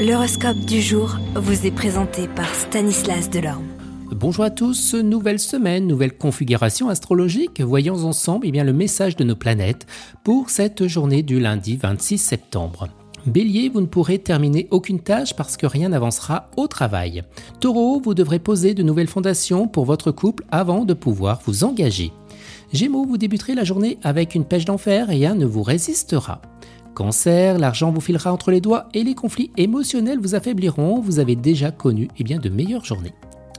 L'horoscope du jour vous est présenté par Stanislas Delorme. Bonjour à tous, nouvelle semaine, nouvelle configuration astrologique. Voyons ensemble eh bien, le message de nos planètes pour cette journée du lundi 26 septembre. Bélier, vous ne pourrez terminer aucune tâche parce que rien n'avancera au travail. Taureau, vous devrez poser de nouvelles fondations pour votre couple avant de pouvoir vous engager. Gémeaux, vous débuterez la journée avec une pêche d'enfer, rien ne vous résistera. Cancer, l'argent vous filera entre les doigts et les conflits émotionnels vous affaibliront, vous avez déjà connu eh bien, de meilleures journées.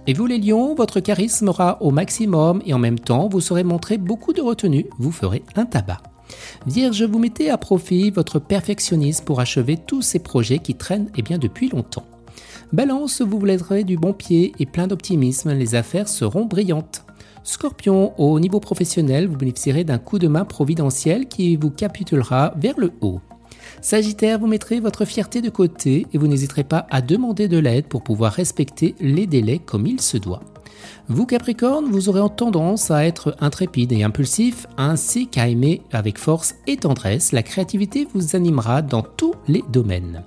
Et vous les lions, votre charisme sera au maximum et en même temps vous saurez montrer beaucoup de retenue, vous ferez un tabac. Vierge, vous mettez à profit votre perfectionnisme pour achever tous ces projets qui traînent eh bien, depuis longtemps. Balance, vous vous lèverez du bon pied et plein d'optimisme, les affaires seront brillantes. Scorpion, au niveau professionnel, vous bénéficierez d'un coup de main providentiel qui vous capitulera vers le haut. Sagittaire, vous mettrez votre fierté de côté et vous n'hésiterez pas à demander de l'aide pour pouvoir respecter les délais comme il se doit. Vous Capricorne, vous aurez tendance à être intrépide et impulsif, ainsi qu'à aimer avec force et tendresse. La créativité vous animera dans tous les domaines.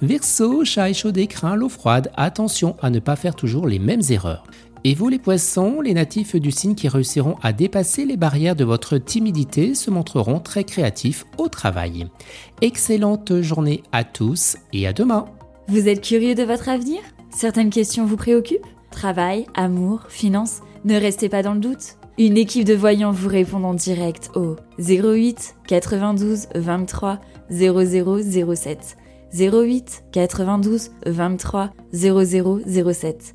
Verseau, chat échaudé craint l'eau froide. Attention à ne pas faire toujours les mêmes erreurs. Et vous les poissons, les natifs du signe qui réussiront à dépasser les barrières de votre timidité se montreront très créatifs au travail. Excellente journée à tous et à demain. Vous êtes curieux de votre avenir? Certaines questions vous préoccupent? Travail, amour, finances Ne restez pas dans le doute. Une équipe de voyants vous répond en direct au 08 92 23 0007. 08 92 23 0007.